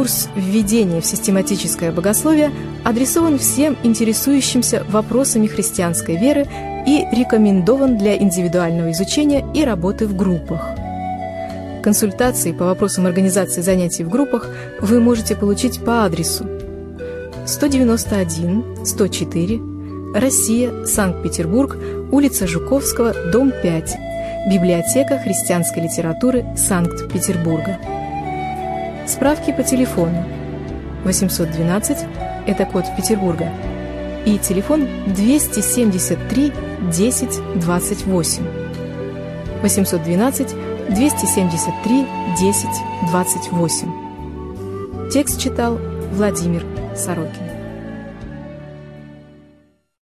Курс «Введение в систематическое богословие» адресован всем интересующимся вопросами христианской веры и рекомендован для индивидуального изучения и работы в группах. Консультации по вопросам организации занятий в группах вы можете получить по адресу 191 104 Россия, Санкт-Петербург, улица Жуковского, дом 5, Библиотека христианской литературы Санкт-Петербурга. Справки по телефону 812 – это код Петербурга, и телефон 273 10 28. 812 273 10 28. Текст читал Владимир Сорокин.